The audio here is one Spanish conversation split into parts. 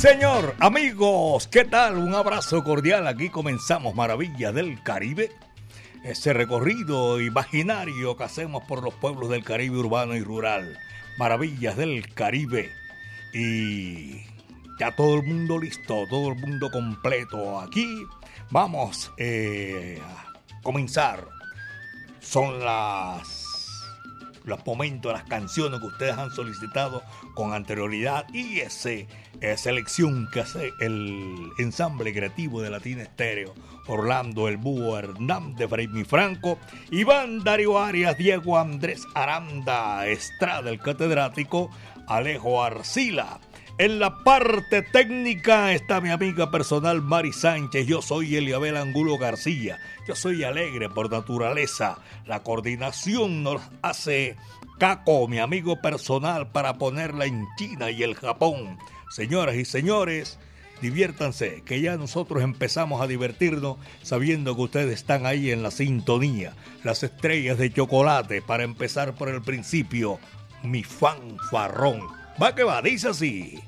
Señor, amigos, ¿qué tal? Un abrazo cordial. Aquí comenzamos Maravillas del Caribe. Ese recorrido imaginario que hacemos por los pueblos del Caribe urbano y rural. Maravillas del Caribe. Y ya todo el mundo listo, todo el mundo completo. Aquí vamos eh, a comenzar. Son las los momentos, las canciones que ustedes han solicitado con anterioridad y ese selección que hace el ensamble creativo de Latina Estéreo. Orlando El Búho Hernández, Freimi Franco, Iván Darío Arias, Diego Andrés Aranda, Estrada, el catedrático, Alejo Arcila. En la parte técnica está mi amiga personal Mari Sánchez. Yo soy Eliabel Angulo García. Yo soy alegre por naturaleza. La coordinación nos hace Caco, mi amigo personal, para ponerla en China y el Japón. Señoras y señores, diviértanse, que ya nosotros empezamos a divertirnos sabiendo que ustedes están ahí en la sintonía. Las estrellas de chocolate, para empezar por el principio, mi fanfarrón. Va que va, dice así.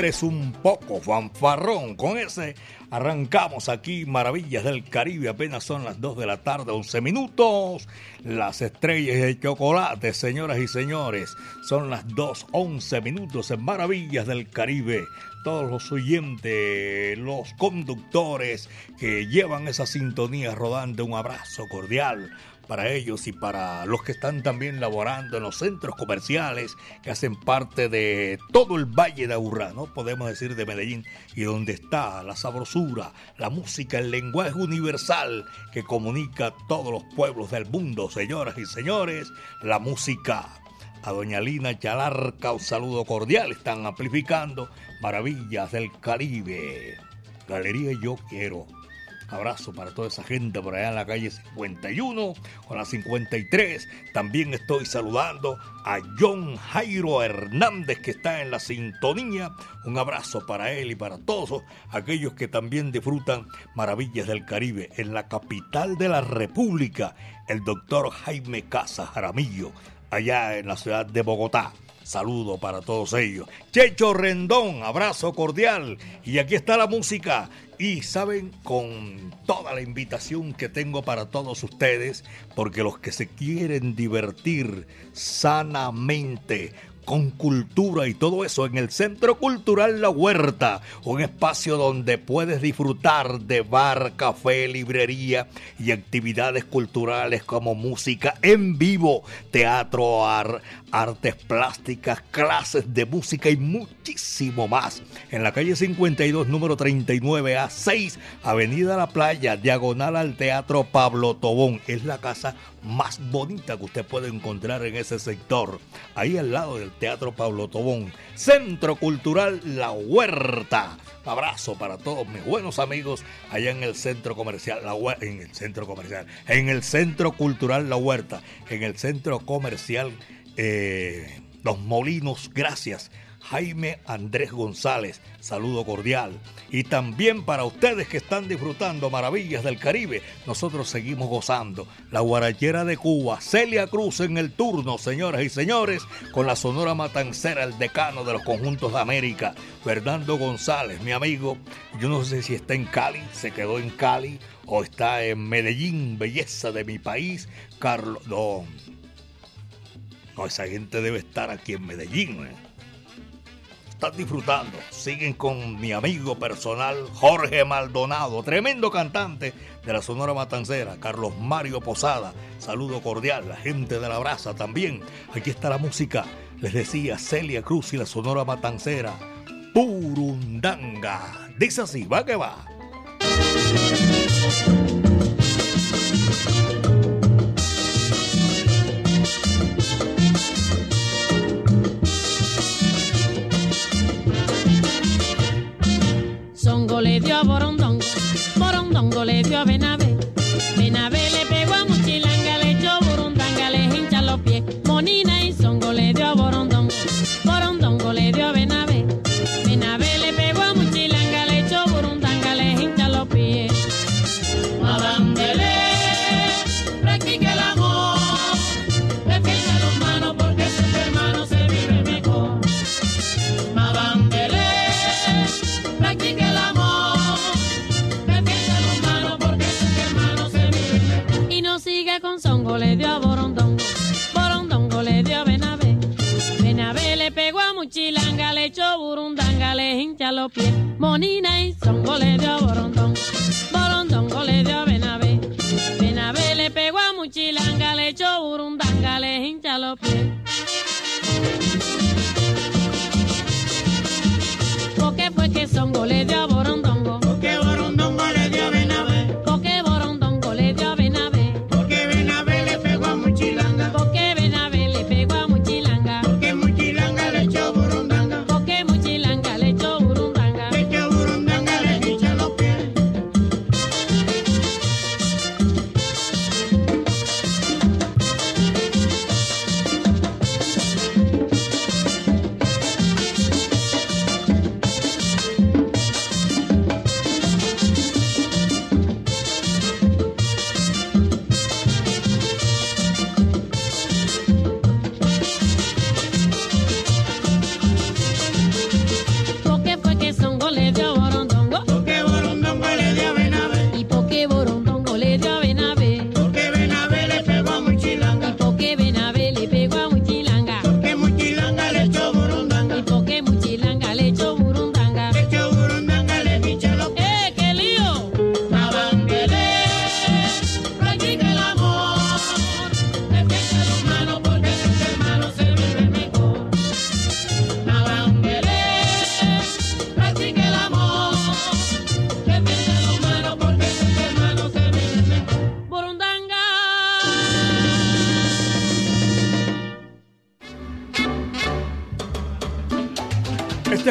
Eres un poco fanfarrón. Con ese arrancamos aquí Maravillas del Caribe. Apenas son las 2 de la tarde, 11 minutos. Las estrellas de chocolate, señoras y señores. Son las 2, 11 minutos en Maravillas del Caribe. Todos los oyentes, los conductores que llevan esa sintonía rodando, un abrazo cordial para ellos y para los que están también laborando en los centros comerciales que hacen parte de todo el Valle de Aburrá, ¿no? Podemos decir de Medellín, y donde está la sabrosura, la música, el lenguaje universal que comunica a todos los pueblos del mundo, señoras y señores, la música. A doña Lina Chalarca, un saludo cordial, están amplificando Maravillas del Caribe. Galería Yo Quiero Abrazo para toda esa gente por allá en la calle 51 con la 53. También estoy saludando a John Jairo Hernández que está en la sintonía. Un abrazo para él y para todos aquellos que también disfrutan maravillas del Caribe. En la capital de la República, el doctor Jaime Casa Jaramillo, allá en la ciudad de Bogotá. Saludo para todos ellos. Checho Rendón, abrazo cordial. Y aquí está la música. Y saben, con toda la invitación que tengo para todos ustedes, porque los que se quieren divertir sanamente, con cultura y todo eso en el Centro Cultural La Huerta, un espacio donde puedes disfrutar de bar, café, librería y actividades culturales como música en vivo, teatro, artes plásticas, clases de música y muchísimo más. En la calle 52, número 39 a 6, Avenida La Playa, diagonal al Teatro Pablo Tobón. Es la casa más bonita que usted puede encontrar en ese sector. Ahí al lado del Teatro Pablo Tobón, Centro Cultural La Huerta. Abrazo para todos mis buenos amigos allá en el centro comercial, la en el centro comercial, en el centro cultural La Huerta, en el centro comercial eh, Los Molinos. Gracias Jaime Andrés González. Saludo cordial. Y también para ustedes que están disfrutando maravillas del Caribe, nosotros seguimos gozando. La guarachera de Cuba, Celia Cruz en el turno, señoras y señores, con la Sonora Matancera, el decano de los conjuntos de América, Fernando González, mi amigo. Yo no sé si está en Cali, se quedó en Cali, o está en Medellín, belleza de mi país, Carlos. No esa gente debe estar aquí en Medellín. ¿eh? están disfrutando. Siguen con mi amigo personal Jorge Maldonado, tremendo cantante de la Sonora Matancera, Carlos Mario Posada. Saludo cordial, la gente de la brasa también. Aquí está la música. Les decía Celia Cruz y la Sonora Matancera. Purundanga. Dice así, va que va. Le dio a Borondongo, Borondongo le dio a Benavé, chalo pie, moni nai, songole bia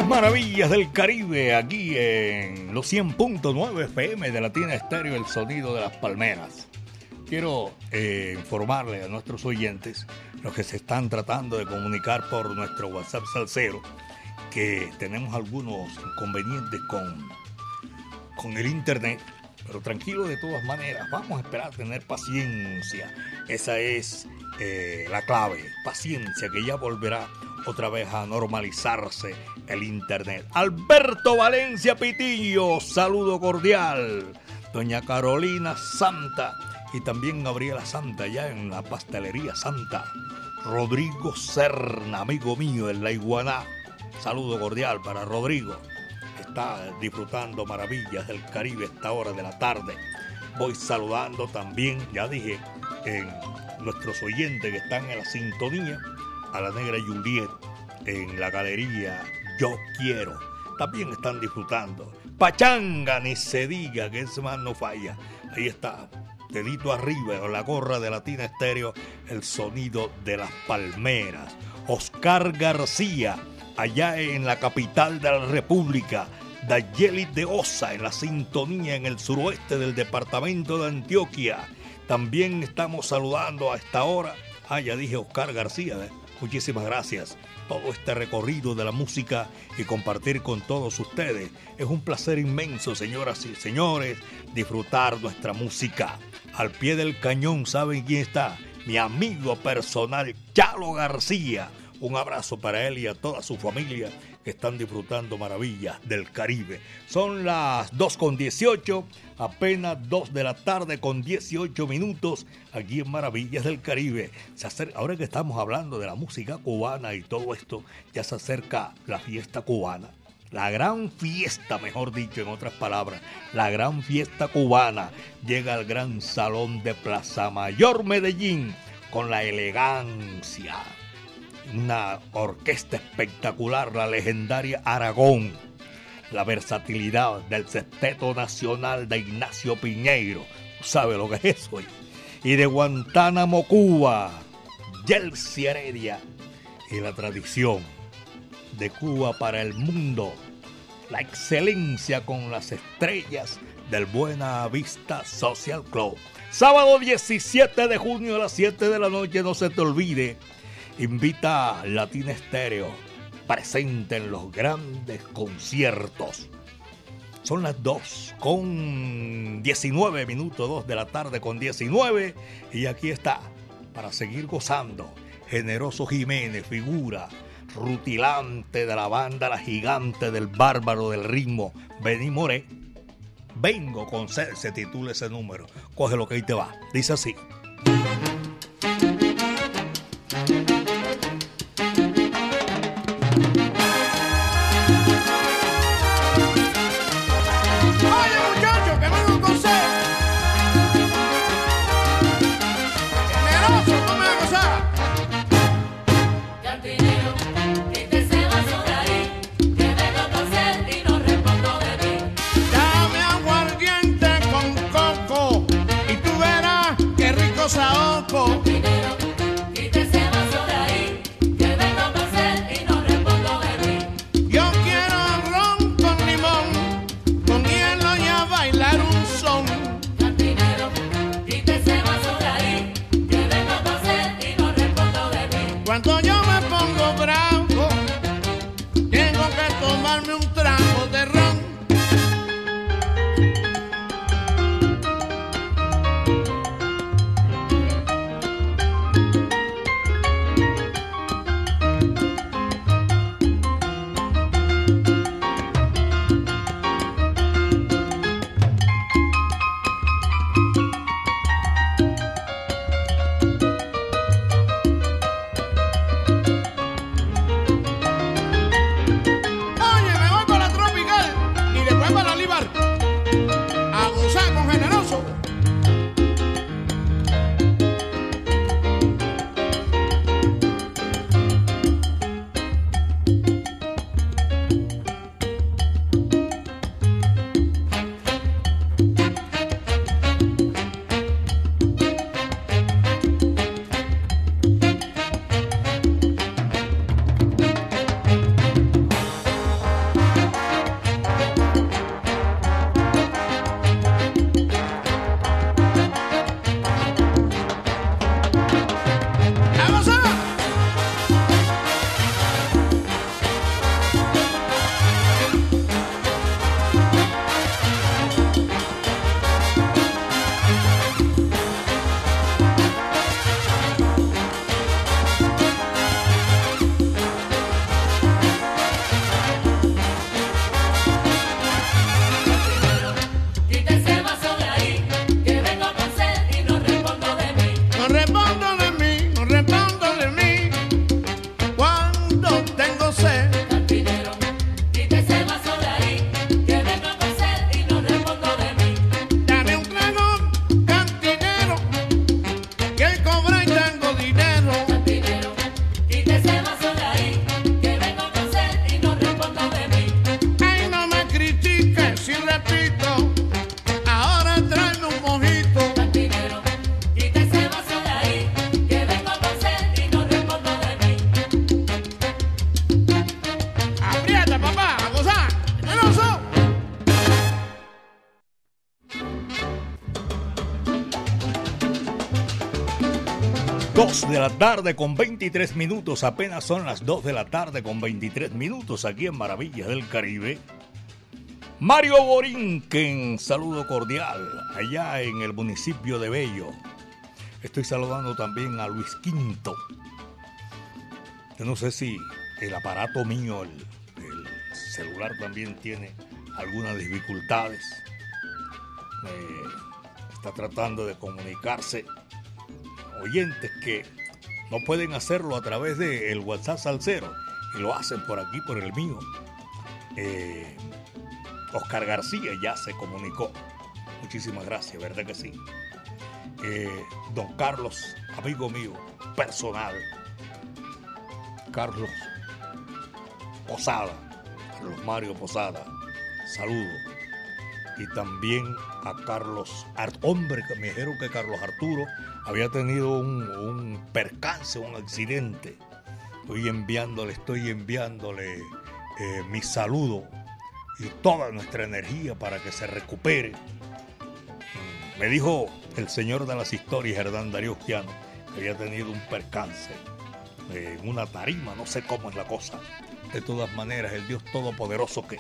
maravillas del Caribe, aquí en los 100.9 FM de Latina Estéreo, el sonido de las palmeras. Quiero eh, informarle a nuestros oyentes, los que se están tratando de comunicar por nuestro WhatsApp Salcero, que tenemos algunos inconvenientes con, con el Internet, pero tranquilo de todas maneras, vamos a esperar tener paciencia. Esa es eh, la clave, paciencia, que ya volverá otra vez a normalizarse el Internet. Alberto Valencia Pitillo, saludo cordial. Doña Carolina Santa y también Gabriela Santa, ya en la pastelería Santa. Rodrigo Serna, amigo mío en la Iguaná. Saludo cordial para Rodrigo. Está disfrutando maravillas del Caribe esta hora de la tarde. Voy saludando también, ya dije, en nuestros oyentes que están en la sintonía a la negra Juliet en la galería Yo Quiero. También están disfrutando. Pachanga, ni se diga que ese más no falla. Ahí está, dedito arriba, con la gorra de Latina Estéreo, el sonido de las palmeras. Oscar García, allá en la capital de la República. Dayelis de Osa, en la sintonía en el suroeste del departamento de Antioquia. También estamos saludando a esta hora. Ah, ya dije Oscar García, ¿eh? Muchísimas gracias. Todo este recorrido de la música y compartir con todos ustedes. Es un placer inmenso, señoras y señores, disfrutar nuestra música. Al pie del cañón, ¿saben quién está? Mi amigo personal, Chalo García. Un abrazo para él y a toda su familia que están disfrutando maravillas del Caribe. Son las 2 con 18, apenas 2 de la tarde con 18 minutos aquí en Maravillas del Caribe. Se acerca, ahora que estamos hablando de la música cubana y todo esto, ya se acerca la fiesta cubana. La gran fiesta, mejor dicho, en otras palabras, la gran fiesta cubana llega al gran salón de Plaza Mayor Medellín con la elegancia, una orquesta espectacular, la legendaria Aragón, la versatilidad del sexteto nacional de Ignacio Piñeiro, ¿sabe lo que es eso? Y de Guantánamo, Cuba, Yelsi Heredia. Y la tradición de Cuba para el mundo, la excelencia con las estrellas del Buena Vista Social Club. Sábado 17 de junio a las 7 de la noche, no se te olvide invita a Latina Estéreo presente en los grandes conciertos. Son las 2 con 19 minutos, 2 de la tarde con 19 y aquí está para seguir gozando. Generoso Jiménez, figura rutilante de la banda La Gigante del Bárbaro del Ritmo, Benny Moré. Vengo con sed, se titula ese número. Coge lo que ahí te va. Dice así. Qué rico tarde con 23 minutos, apenas son las 2 de la tarde con 23 minutos aquí en Maravillas del Caribe. Mario Borinquen, saludo cordial allá en el municipio de Bello. Estoy saludando también a Luis Quinto. Yo no sé si el aparato mío, el, el celular también tiene algunas dificultades. Está tratando de comunicarse oyentes que no pueden hacerlo a través del WhatsApp Salcero y lo hacen por aquí, por el mío. Eh, Oscar García ya se comunicó. Muchísimas gracias, ¿verdad que sí? Eh, don Carlos, amigo mío, personal. Carlos Posada, Carlos Mario Posada, saludo. Y también a Carlos, Art hombre, me dijeron que Carlos Arturo había tenido un, percance, un accidente. Estoy enviándole, estoy enviándole eh, mi saludo y toda nuestra energía para que se recupere. Me dijo el señor de las historias, Hernán Darío que había tenido un percance en una tarima, no sé cómo es la cosa. De todas maneras, el Dios Todopoderoso que,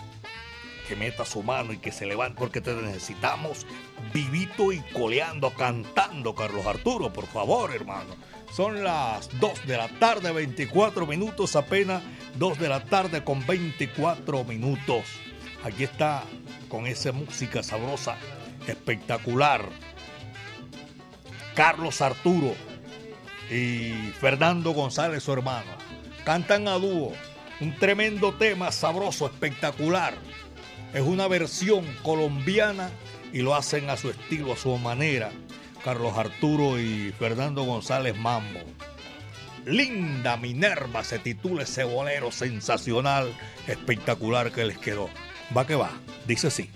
que meta su mano y que se levante, porque te necesitamos vivito y coleando, cantando, Carlos Arturo, por favor, hermano. Son las 2 de la tarde, 24 minutos, apenas 2 de la tarde con 24 minutos. Aquí está con esa música sabrosa, espectacular. Carlos Arturo y Fernando González, su hermano, cantan a dúo un tremendo tema sabroso, espectacular. Es una versión colombiana y lo hacen a su estilo, a su manera. Carlos Arturo y Fernando González Mambo. Linda Minerva se titula ese bolero sensacional, espectacular que les quedó. Va que va, dice así.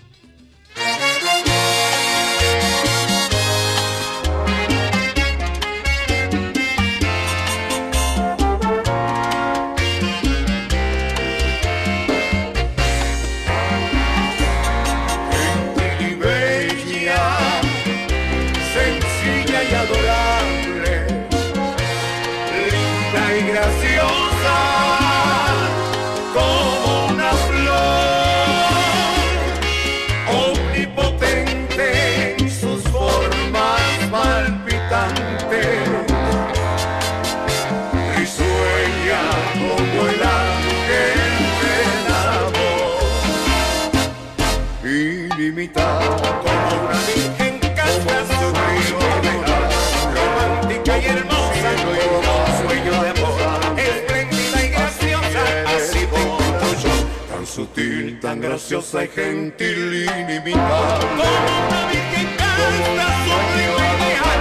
Graciosa y gentil ilimitada como una virgen canta sublime ideal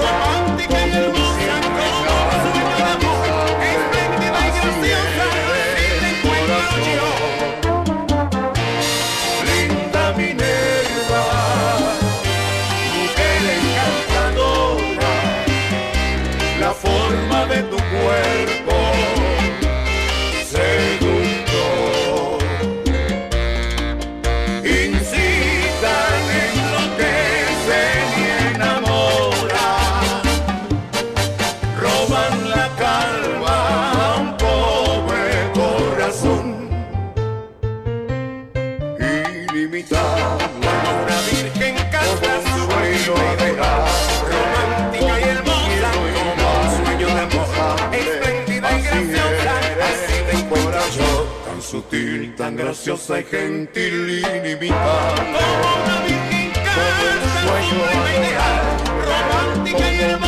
romántica y hermosa tan graciosa y gentil, ilimitada. Como una virgen ideal, romántica y hermosa,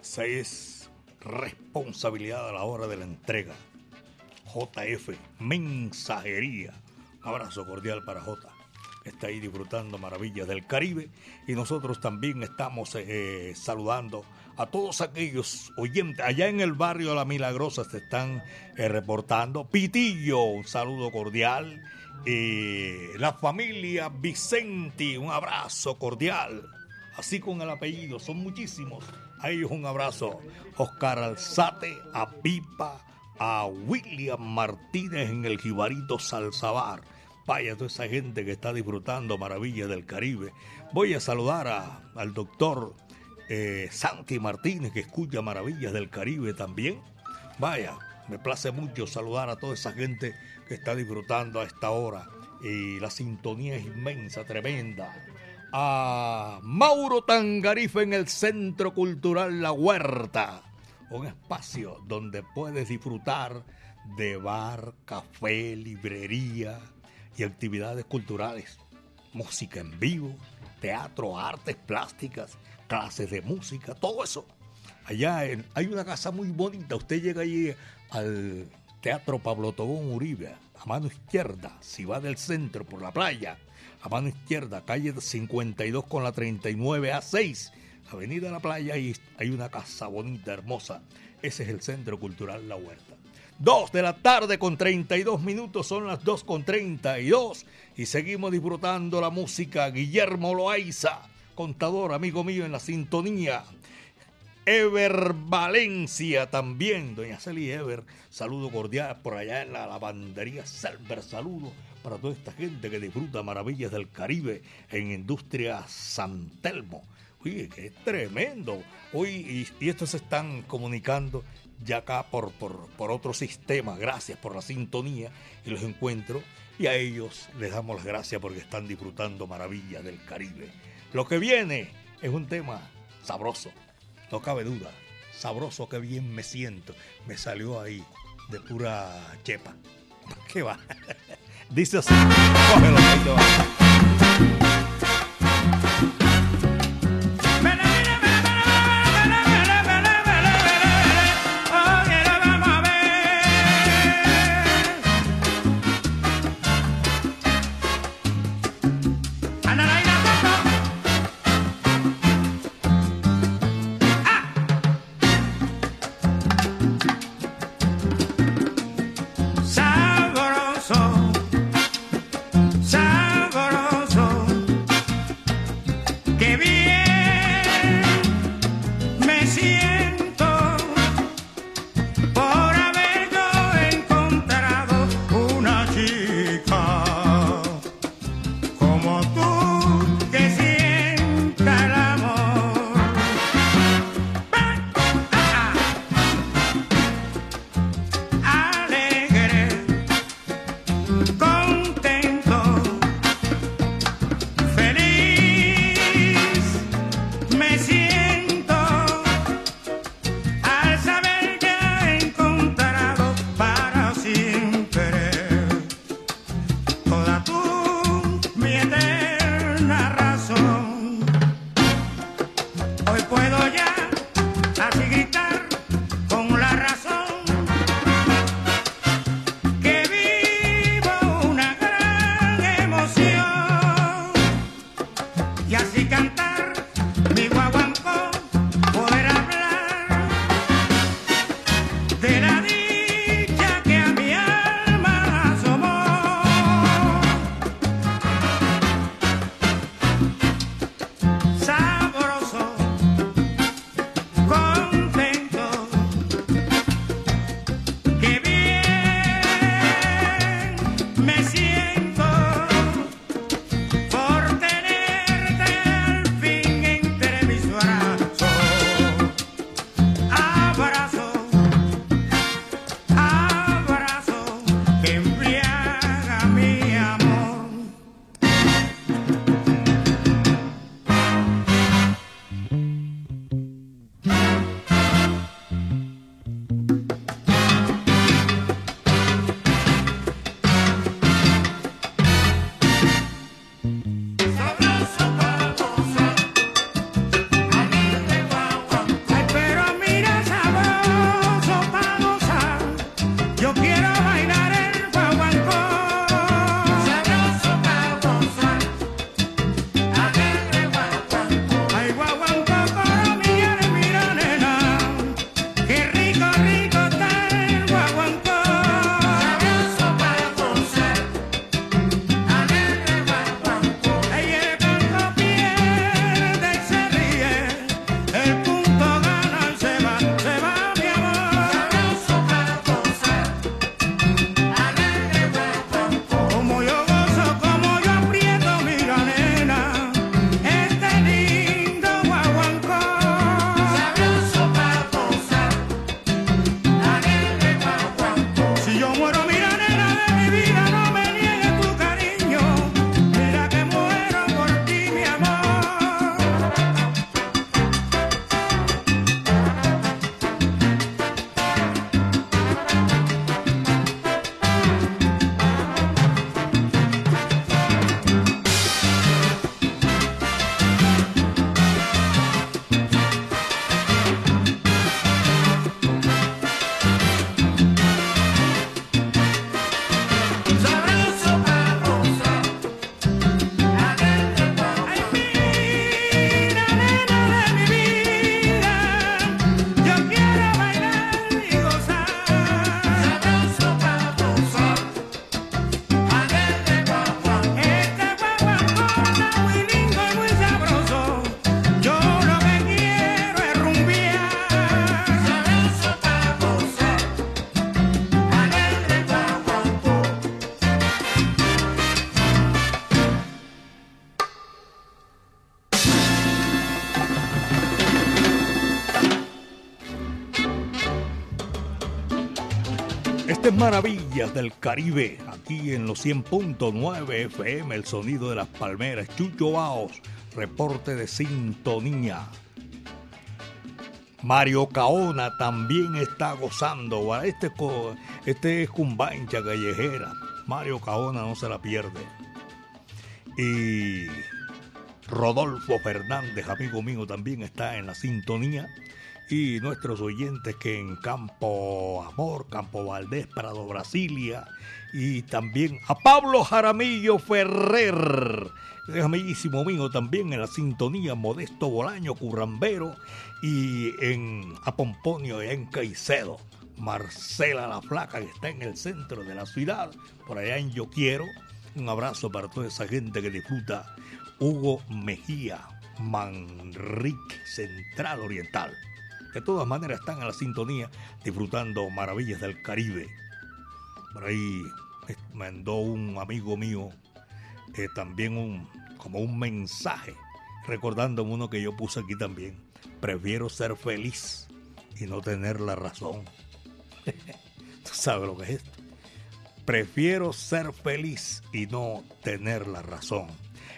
Esa es responsabilidad a la hora de la entrega. JF, mensajería. Un abrazo cordial para J. que Está ahí disfrutando maravillas del Caribe. Y nosotros también estamos eh, saludando a todos aquellos oyentes. Allá en el barrio La Milagrosa se están eh, reportando. Pitillo, un saludo cordial. Eh, la familia Vicenti, un abrazo cordial. Así con el apellido, son muchísimos. A ellos un abrazo. Oscar Alzate, a Pipa, a William Martínez en el Jibarito Salzabar. Vaya toda esa gente que está disfrutando maravillas del Caribe. Voy a saludar a- al doctor eh, Santi Martínez que escucha maravillas del Caribe también. Vaya, me place mucho saludar a toda esa gente que está disfrutando a esta hora. Y la sintonía es inmensa, tremenda. A Mauro Tangarife en el Centro Cultural La Huerta. Un espacio donde puedes disfrutar de bar, café, librería y actividades culturales. Música en vivo, teatro, artes plásticas, clases de música, todo eso. Allá hay una casa muy bonita. Usted llega allí al Teatro Pablo Tobón Uribe, a mano izquierda, si va del centro por la playa, a mano izquierda, calle 52 con la 39 a 6, Avenida La Playa, y hay una casa bonita, hermosa. Ese es el Centro Cultural La Huerta. 2 de la tarde con 32 minutos, son las 2 con 32 y seguimos disfrutando la música. Guillermo Loaiza, contador, amigo mío en la sintonía. Ever Valencia también, doña Celi Ever, saludo cordial por allá en la lavandería Selver, saludo para toda esta gente que disfruta maravillas del Caribe en Industria San Telmo. Oye, que es tremendo. Hoy, y, y estos se están comunicando ya acá por, por, por otro sistema, gracias por la sintonía y los encuentro. Y a ellos les damos las gracias porque están disfrutando maravillas del Caribe. Lo que viene es un tema sabroso, no cabe duda. Sabroso que bien me siento. Me salió ahí de pura chepa. ¿Qué va? Dice así. Cógelo. Maravillas del Caribe, aquí en los 100.9 FM, el sonido de las palmeras. Chucho Baos, reporte de sintonía. Mario Caona también está gozando. Este, este es Cumbancha Callejera. Mario Caona no se la pierde. Y Rodolfo Fernández, amigo mío, también está en la sintonía. Y nuestros oyentes que en Campo Amor, Campo Valdés, Prado Brasilia. Y también a Pablo Jaramillo Ferrer. Es amiguísimo mío también en la sintonía. Modesto Bolaño, Currambero. Y en a Pomponio y en Caicedo. Marcela la Flaca, que está en el centro de la ciudad. Por allá en Yo Quiero. Un abrazo para toda esa gente que disfruta. Hugo Mejía, Manrique, Central Oriental. De todas maneras están a la sintonía disfrutando maravillas del Caribe. Por ahí me mandó un amigo mío eh, también un, como un mensaje recordándome uno que yo puse aquí también. Prefiero ser feliz y no tener la razón. ¿Tú sabes lo que es esto? Prefiero ser feliz y no tener la razón.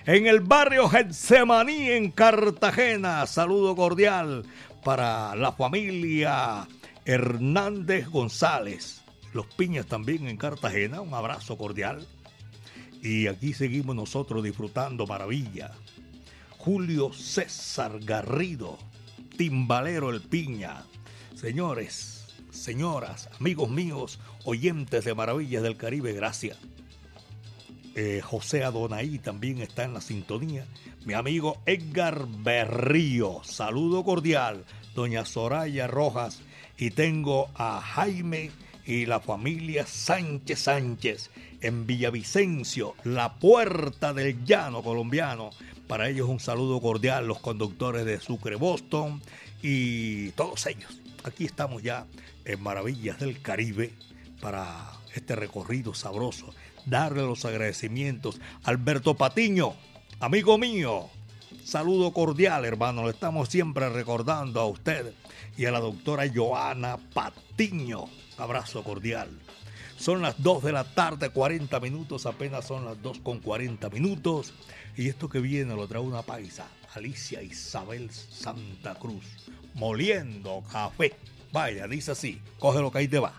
En el barrio Getsemaní, en Cartagena, saludo cordial para la familia Hernández González. Los Piñas también en Cartagena, un abrazo cordial. Y aquí seguimos nosotros disfrutando maravilla. Julio César Garrido, timbalero el Piña. Señores, señoras, amigos míos, oyentes de Maravillas del Caribe, gracias. Eh, José Adonai también está en la sintonía. Mi amigo Edgar Berrío, saludo cordial. Doña Soraya Rojas y tengo a Jaime y la familia Sánchez Sánchez en Villavicencio, la puerta del llano colombiano. Para ellos un saludo cordial, los conductores de Sucre Boston y todos ellos. Aquí estamos ya en Maravillas del Caribe para este recorrido sabroso. Darle los agradecimientos Alberto Patiño, amigo mío. Saludo cordial, hermano. Le estamos siempre recordando a usted y a la doctora Joana Patiño. Abrazo cordial. Son las 2 de la tarde, 40 minutos, apenas son las 2 con 40 minutos. Y esto que viene lo trae una paisa, Alicia Isabel Santa Cruz, moliendo café. Vaya, dice así, coge lo que ahí te va.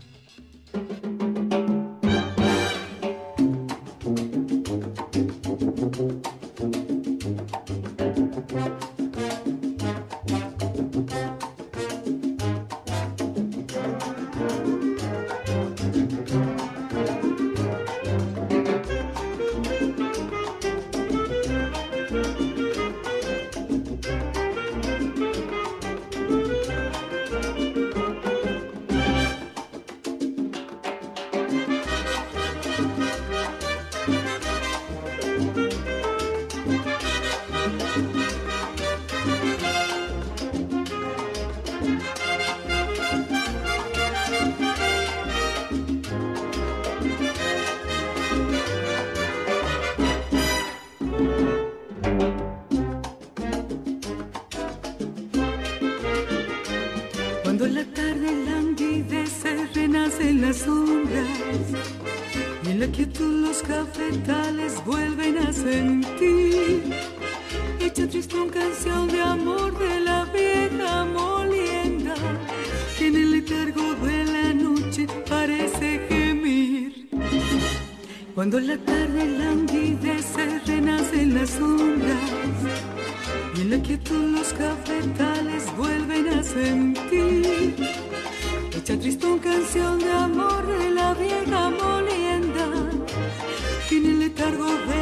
En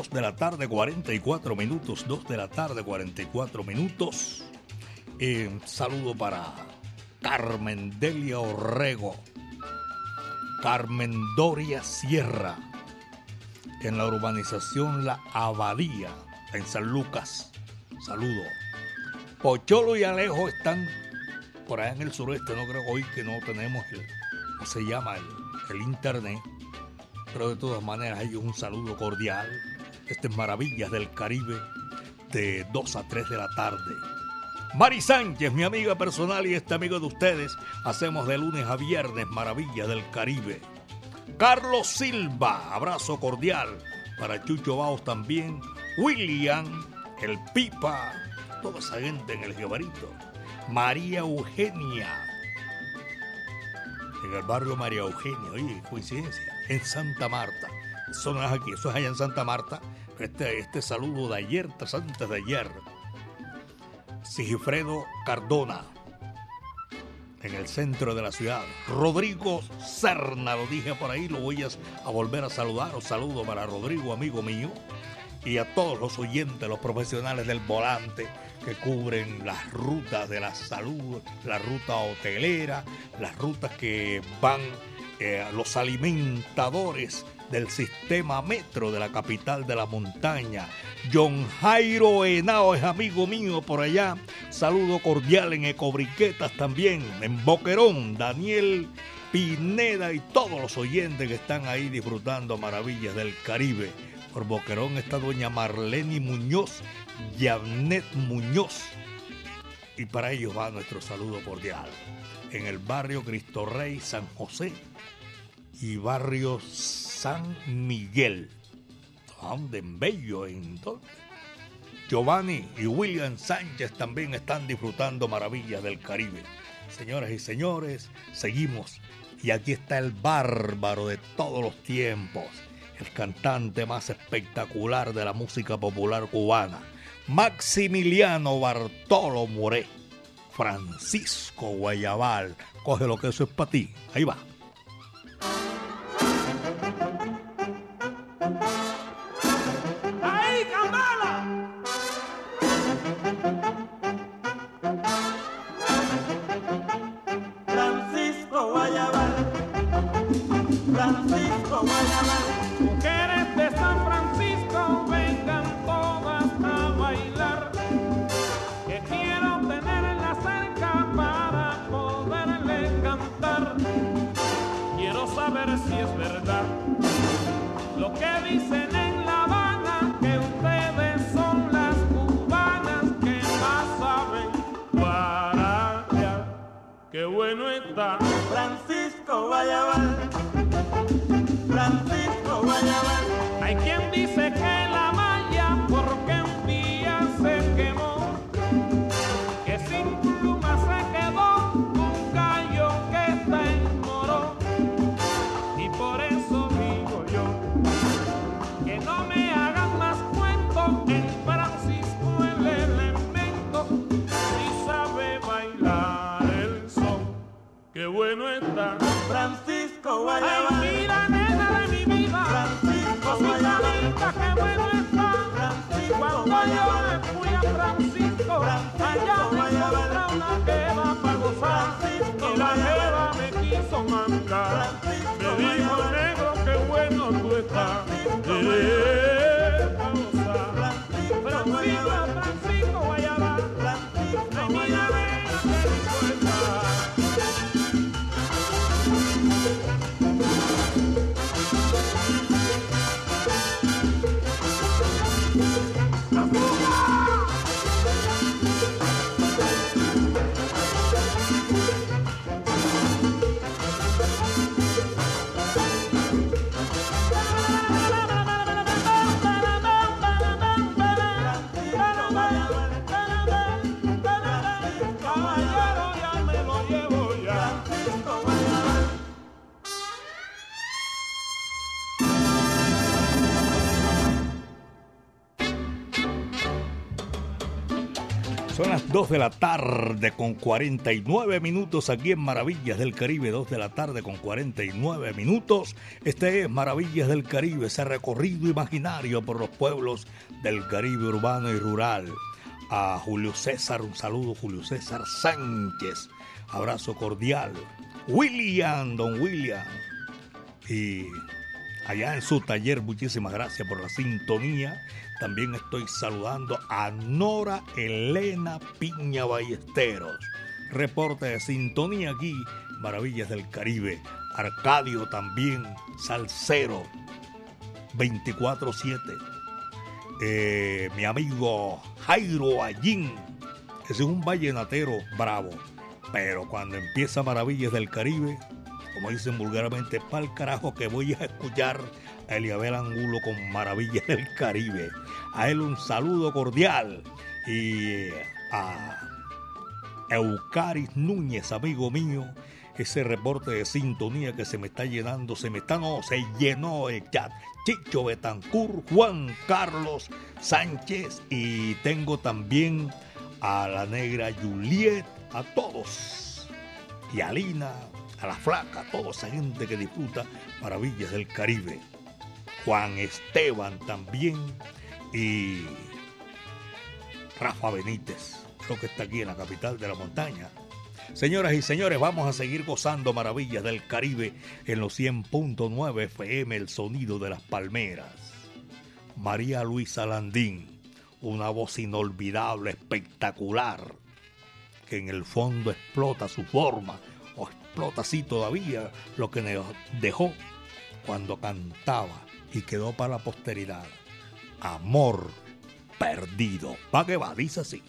2 de la tarde, 44 minutos. 2 de la tarde, 44 minutos. Eh, saludo para Carmen Delia Orrego, Carmen Doria Sierra, en la urbanización La Abadía, en San Lucas. Saludo. Pocholo y Alejo están por allá en el sureste. No creo hoy que no tenemos el, ¿cómo se llama? El, internet. Pero de todas maneras, hay un saludo cordial. Este es Maravillas del Caribe de 2 a 3 de la tarde. Mari Sánchez, mi amiga personal y este amigo de ustedes, hacemos de lunes a viernes Maravillas del Caribe. Carlos Silva, abrazo cordial para Chucho Baos también. William, el Pipa, toda esa gente en el Gebarito. María Eugenia, en el barrio María Eugenia, oye, coincidencia, en Santa Marta. Eso no es aquí, eso es allá en Santa Marta. Este, este saludo de ayer, tras antes de ayer. Sigifredo Cardona, en el centro de la ciudad. Rodrigo Serna, lo dije por ahí, lo voy a, volver a saludar. Un saludo para Rodrigo, amigo mío, y a todos los oyentes, los profesionales del volante que cubren las rutas de la salud, la ruta hotelera, las rutas que van eh, los alimentadores del sistema metro de la capital de la montaña. John Jairo Henao es amigo mío por allá. Saludo cordial en Ecobriquetas también, en Boquerón, Daniel Pineda y todos los oyentes que están ahí disfrutando maravillas del Caribe. Por Boquerón está doña Marlene Muñoz, Janet Muñoz. Y para ellos va nuestro saludo cordial. En el barrio Cristo Rey, San José y barrio San Miguel. ¿Dónde? En Bello, entonces. Giovanni y William Sánchez también están disfrutando maravillas del Caribe. Señoras y señores, seguimos. Y aquí está el bárbaro de todos los tiempos, el cantante más espectacular de la música popular cubana, Maximiliano Bartolo Moré, Francisco Guayabal. Coge lo que eso es para ti. Ahí va. Saber si es verdad lo que dicen en La Habana, que ustedes son las cubanas que más saben para allá. Qué bueno está Francisco Guayabal. Francisco Guayabal. Bueno tú Son las 2 de la tarde con 49 minutos aquí en Maravillas del Caribe. 2 de la tarde con 49 minutos. Este es Maravillas del Caribe, ese recorrido imaginario por los pueblos del Caribe urbano y rural. A Julio César, un saludo, Julio César Sánchez. Abrazo cordial. William, don William. Y allá en su taller, muchísimas gracias por la sintonía. También estoy saludando a Nora Elena Piña Ballesteros. Reporte de sintonía aquí, Maravillas del Caribe. Arcadio también, Salcero, 24-7. Eh, mi amigo Jairo Allín, ese es un vallenatero bravo. Pero cuando empieza Maravillas del Caribe, como dicen vulgarmente, pa'l carajo que voy a escuchar a Eliabel Angulo con Maravillas del Caribe. A él un saludo cordial y a Eucaris Núñez, amigo mío, ese reporte de sintonía que se me está llenando, se me está, no, se llenó el chat. Chicho Betancur, Juan Carlos Sánchez y tengo también a la negra Juliet, a todos. Y a Lina, a la flaca, a toda esa gente que disfruta maravillas del Caribe. Juan Esteban también y Rafa Benítez, creo que está aquí en la capital de la montaña. Señoras y señores, vamos a seguir gozando maravillas del Caribe en los 100.9 FM, el sonido de las palmeras. María Luisa Landín, una voz inolvidable, espectacular, que en el fondo explota su forma, o explota así todavía lo que nos dejó cuando cantaba y quedó para la posteridad. Amor perdido. Va que va, dice así.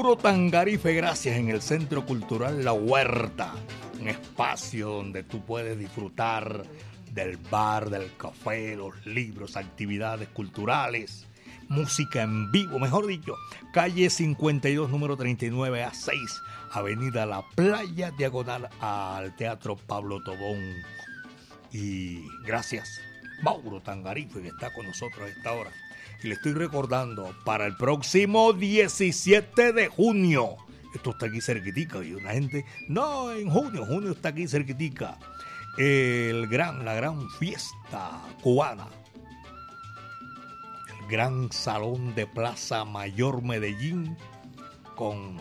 Mauro Tangarife, gracias en el Centro Cultural La Huerta, un espacio donde tú puedes disfrutar del bar, del café, los libros, actividades culturales, música en vivo, mejor dicho, calle 52, número 39 a 6, Avenida La Playa, diagonal al Teatro Pablo Tobón. Y gracias, Mauro Tangarife, que está con nosotros a esta hora. Y le estoy recordando, para el próximo 17 de junio, esto está aquí cerquitica, y una gente, no, en junio, junio está aquí cerquitica, el gran, la gran fiesta cubana, el gran salón de Plaza Mayor Medellín, con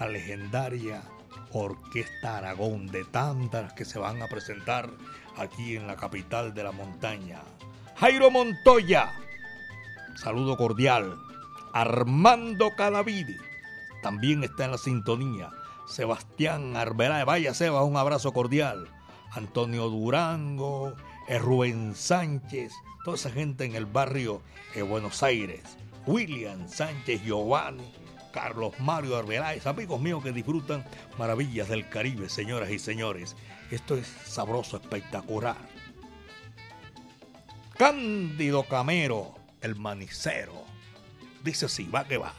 la legendaria Orquesta Aragón, de tantas que se van a presentar aquí en la capital de la montaña. Jairo Montoya, saludo cordial. Armando Cadavid también está en la sintonía. Sebastián Arbeláez, vaya Seba, un abrazo cordial. Antonio Durango, eh, Rubén Sánchez, toda esa gente en el barrio de Buenos Aires. William Sánchez Giovanni, Carlos Mario Arbeláez, amigos míos que disfrutan maravillas del Caribe, señoras y señores. Esto es sabroso, espectacular. Cándido Camero, el manicero. Dice así, va que va.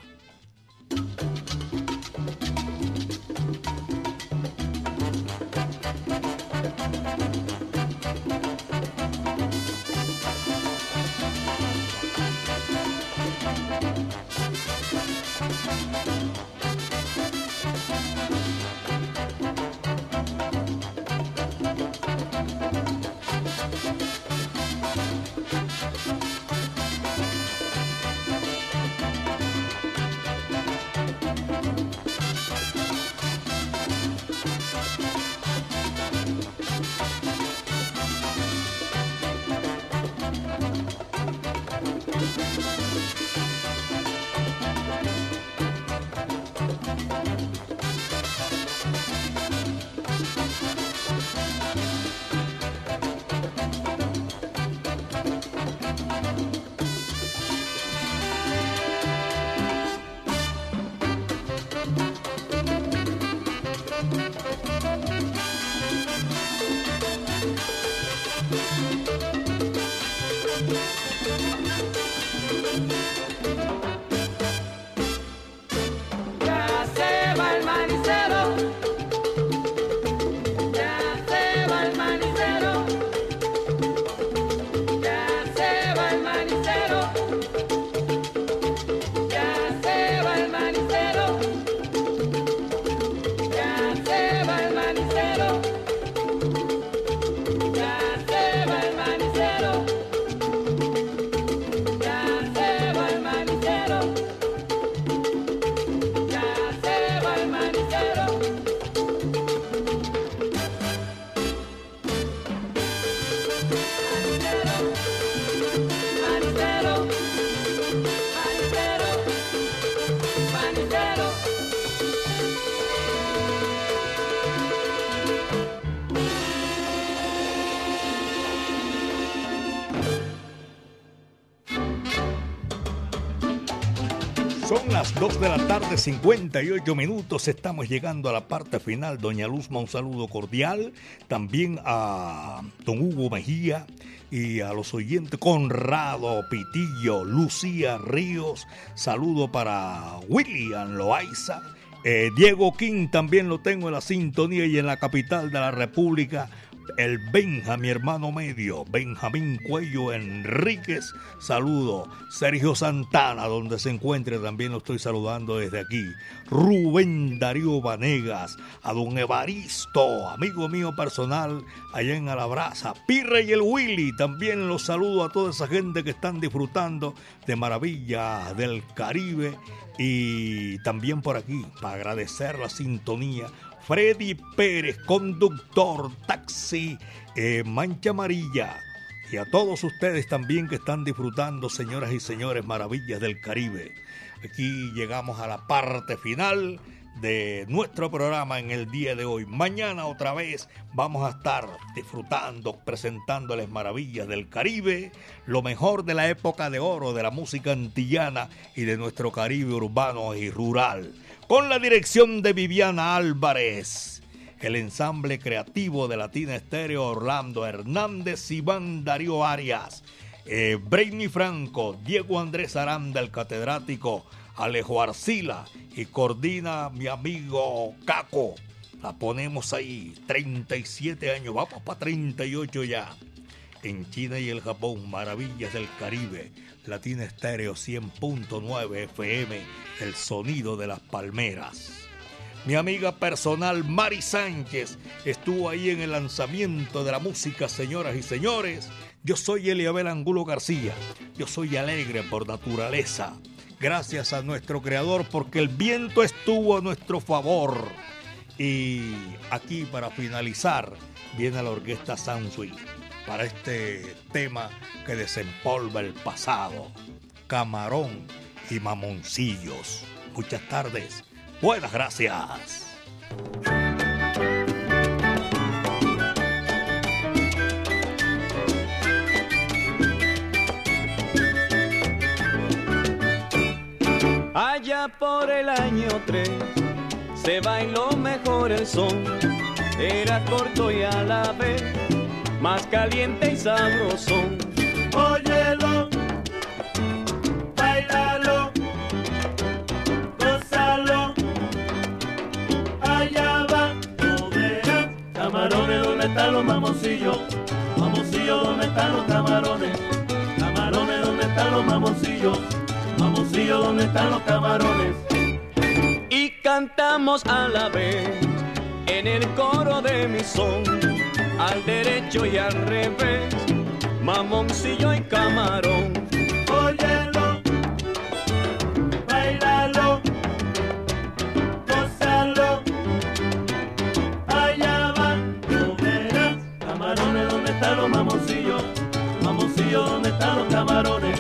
Son las 2 de la tarde, 58 minutos. Estamos llegando a la parte final. Doña Luzma, un saludo cordial. También a don Hugo Mejía y a los oyentes Conrado Pitillo, Lucía Ríos. Saludo para William Loaiza. Eh, Diego King también lo tengo en la sintonía y en la capital de la República. El Benja, mi hermano medio, Benjamín Cuello Enríquez, saludo. Sergio Santana, donde se encuentre, también lo estoy saludando desde aquí. Rubén Darío Vanegas, a don Evaristo, amigo mío personal, allá en Alabraza. Pirre y el Willy, también los saludo a toda esa gente que están disfrutando de maravillas del Caribe. Y también por aquí, para agradecer la sintonía, Freddy Pérez, conductor, taxi, eh, Mancha Amarilla. Y a todos ustedes también que están disfrutando, señoras y señores, maravillas del Caribe. Aquí llegamos a la parte final de nuestro programa en el día de hoy. Mañana otra vez vamos a estar disfrutando, presentándoles maravillas del Caribe, lo mejor de la época de oro de la música antillana y de nuestro Caribe urbano y rural. Con la dirección de Viviana Álvarez, el ensamble creativo de Latina Estéreo Orlando Hernández, Iván Darío Arias, eh, Brainy Franco, Diego Andrés Aranda, el catedrático, Alejo Arcila y coordina mi amigo Caco. La ponemos ahí, 37 años, vamos para 38 ya. En China y el Japón, maravillas del Caribe, Latina Estéreo 100.9 FM, el sonido de las palmeras. Mi amiga personal Mari Sánchez estuvo ahí en el lanzamiento de la música, señoras y señores. Yo soy Eliabel Angulo García. Yo soy alegre por naturaleza. Gracias a nuestro creador porque el viento estuvo a nuestro favor. Y aquí para finalizar viene la orquesta Soundsweet para este tema que desempolva el pasado. Camarón y mamoncillos. Muchas tardes. Buenas gracias. Allá por el año 3 se bailó mejor el son. Era corto y a la vez más caliente y sabroso. Óyelo, bailalo, gózalo, allá va, tú verás. Camarones, ¿dónde están los mamoncillos? Mamoncillos, ¿dónde están los camarones? Camarones, ¿dónde están los mamoncillos? Mamoncillos, ¿dónde están los camarones? Y cantamos a la vez en el coro de mi son, al derecho y al revés, mamoncillo y camarón. Óyelo, bailalo, gózalo, allá va. Camarones, ¿dónde están los mamoncillos? Mamoncillos, ¿dónde están los camarones?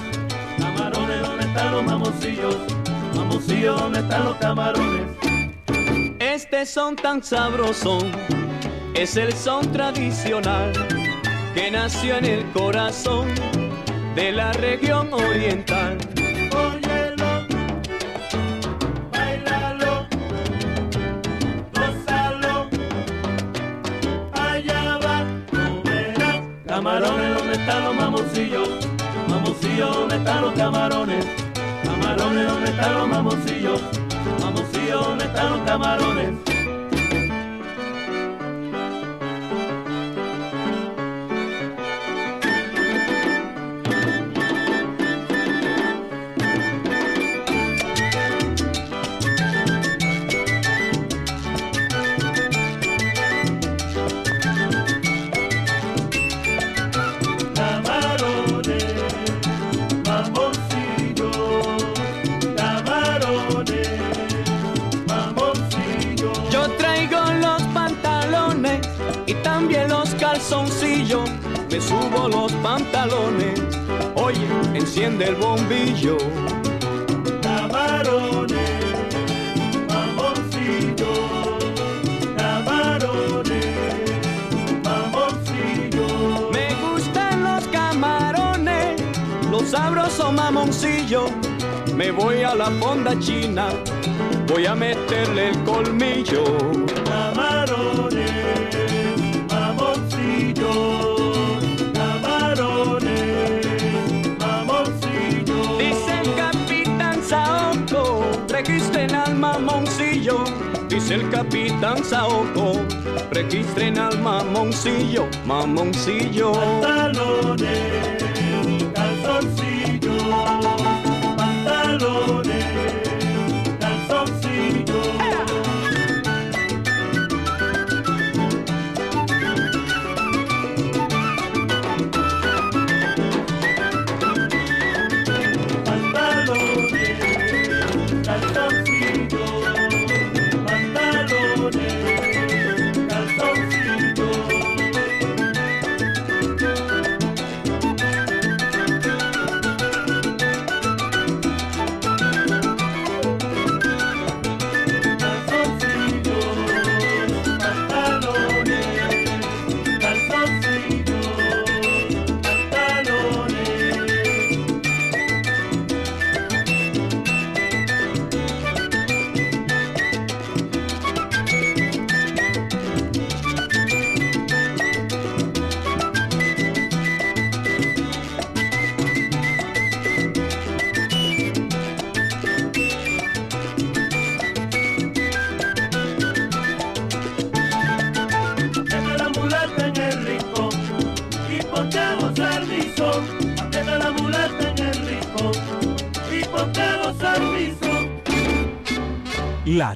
Camarones, ¿dónde están los mamoncillos? Mamoncillos, ¿dónde están los camarones? Este son tan sabroso, es el son tradicional que nació en el corazón de la región oriental. Óyelo, bailalo, gózalo, allá va. Camarones, ¿dónde están los mamoncillos? Mamoncillos, ¿dónde están los camarones? Camarones, ¿dónde están los mamoncillos? Mamoncillos, ¿dónde están los? Camarones, enciende el bombillo. Camarones, mamoncillos, camarones, mamoncillos. Me gustan los camarones, los sabrosos mamoncillos. Me voy a la fonda china, voy a meterle el colmillo. Camarones, el capitán Saoko, registren al mamoncillo, mamoncillo. Pantalones,